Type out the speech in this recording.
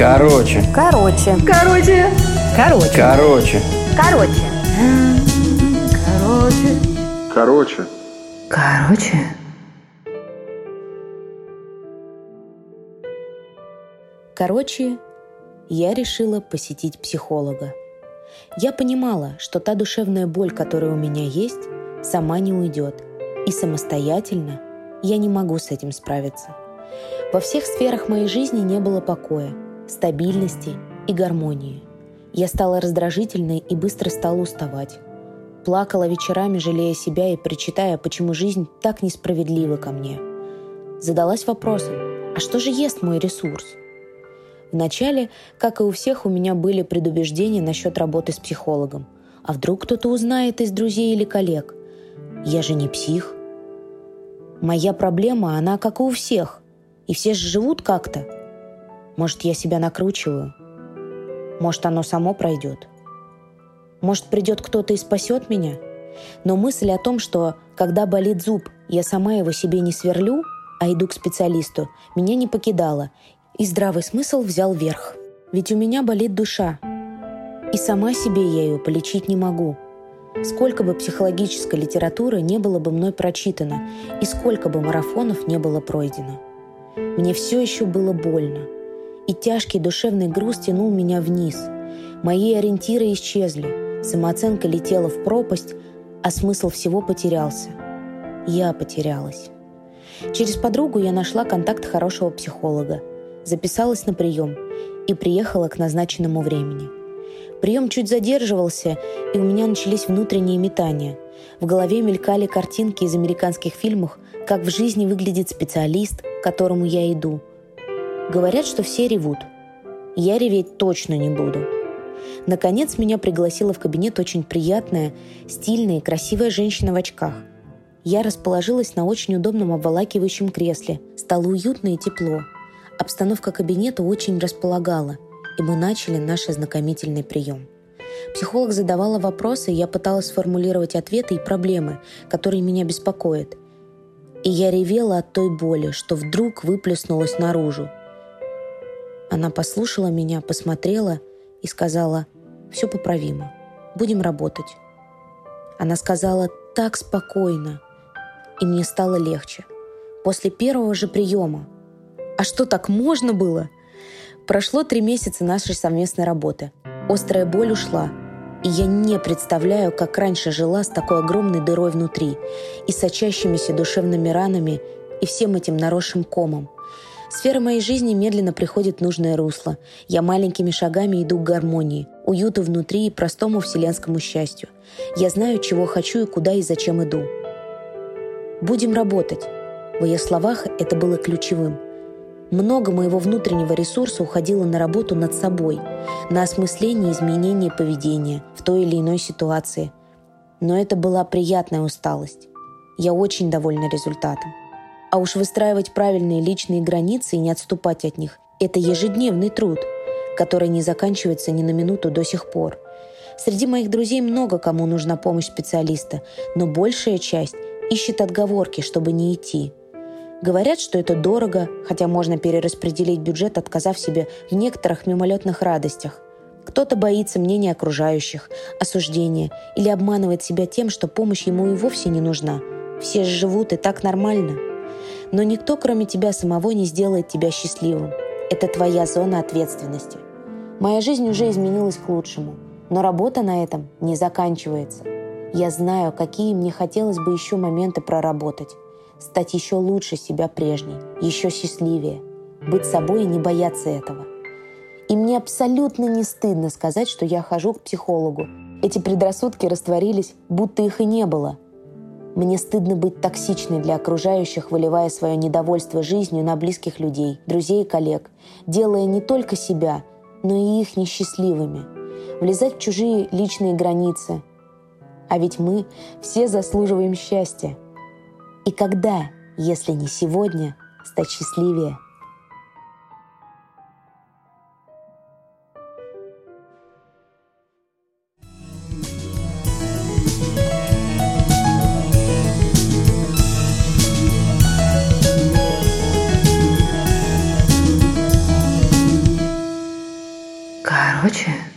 Короче. Короче. Короче. Короче. Короче. Короче. Короче. Короче. Короче. Короче, я решила посетить психолога. Я понимала, что та душевная боль, которая у меня есть, сама не уйдет. И самостоятельно я не могу с этим справиться. Во всех сферах моей жизни не было покоя, стабильности и гармонии. Я стала раздражительной и быстро стала уставать. Плакала вечерами, жалея себя и причитая, почему жизнь так несправедлива ко мне. Задалась вопросом, а что же ест мой ресурс? Вначале, как и у всех, у меня были предубеждения насчет работы с психологом. А вдруг кто-то узнает из друзей или коллег? Я же не псих. Моя проблема, она как и у всех. И все же живут как-то. Может, я себя накручиваю? Может, оно само пройдет? Может, придет кто-то и спасет меня? Но мысль о том, что когда болит зуб, я сама его себе не сверлю, а иду к специалисту, меня не покидала, и здравый смысл взял верх. Ведь у меня болит душа. И сама себе я ее полечить не могу. Сколько бы психологической литературы не было бы мной прочитано, и сколько бы марафонов не было пройдено. Мне все еще было больно. И тяжкий душевный груз тянул меня вниз. Мои ориентиры исчезли. Самооценка летела в пропасть, а смысл всего потерялся. Я потерялась. Через подругу я нашла контакт хорошего психолога – записалась на прием и приехала к назначенному времени. Прием чуть задерживался, и у меня начались внутренние метания. В голове мелькали картинки из американских фильмов, как в жизни выглядит специалист, к которому я иду. Говорят, что все ревут. Я реветь точно не буду. Наконец меня пригласила в кабинет очень приятная, стильная и красивая женщина в очках. Я расположилась на очень удобном обволакивающем кресле. Стало уютно и тепло. Обстановка кабинета очень располагала, и мы начали наш ознакомительный прием. Психолог задавала вопросы, я пыталась сформулировать ответы и проблемы, которые меня беспокоят. И я ревела от той боли, что вдруг выплеснулась наружу. Она послушала меня, посмотрела и сказала, «Все поправимо, будем работать». Она сказала так спокойно, и мне стало легче. После первого же приема а что, так можно было? Прошло три месяца нашей совместной работы. Острая боль ушла. И я не представляю, как раньше жила с такой огромной дырой внутри и сочащимися душевными ранами и всем этим наросшим комом. Сфера моей жизни медленно приходит в нужное русло. Я маленькими шагами иду к гармонии, уюту внутри и простому вселенскому счастью. Я знаю, чего хочу и куда и зачем иду. Будем работать. В ее словах это было ключевым – много моего внутреннего ресурса уходило на работу над собой, на осмысление изменения поведения в той или иной ситуации. Но это была приятная усталость. Я очень довольна результатом. А уж выстраивать правильные личные границы и не отступать от них – это ежедневный труд, который не заканчивается ни на минуту до сих пор. Среди моих друзей много кому нужна помощь специалиста, но большая часть ищет отговорки, чтобы не идти – Говорят, что это дорого, хотя можно перераспределить бюджет, отказав себе в некоторых мимолетных радостях. Кто-то боится мнения окружающих, осуждения или обманывает себя тем, что помощь ему и вовсе не нужна. Все же живут и так нормально. Но никто, кроме тебя самого, не сделает тебя счастливым. Это твоя зона ответственности. Моя жизнь уже изменилась к лучшему, но работа на этом не заканчивается. Я знаю, какие мне хотелось бы еще моменты проработать стать еще лучше себя прежней, еще счастливее, быть собой и не бояться этого. И мне абсолютно не стыдно сказать, что я хожу к психологу. Эти предрассудки растворились, будто их и не было. Мне стыдно быть токсичной для окружающих, выливая свое недовольство жизнью на близких людей, друзей и коллег, делая не только себя, но и их несчастливыми. Влезать в чужие личные границы. А ведь мы все заслуживаем счастья – и когда, если не сегодня, стать счастливее – короче,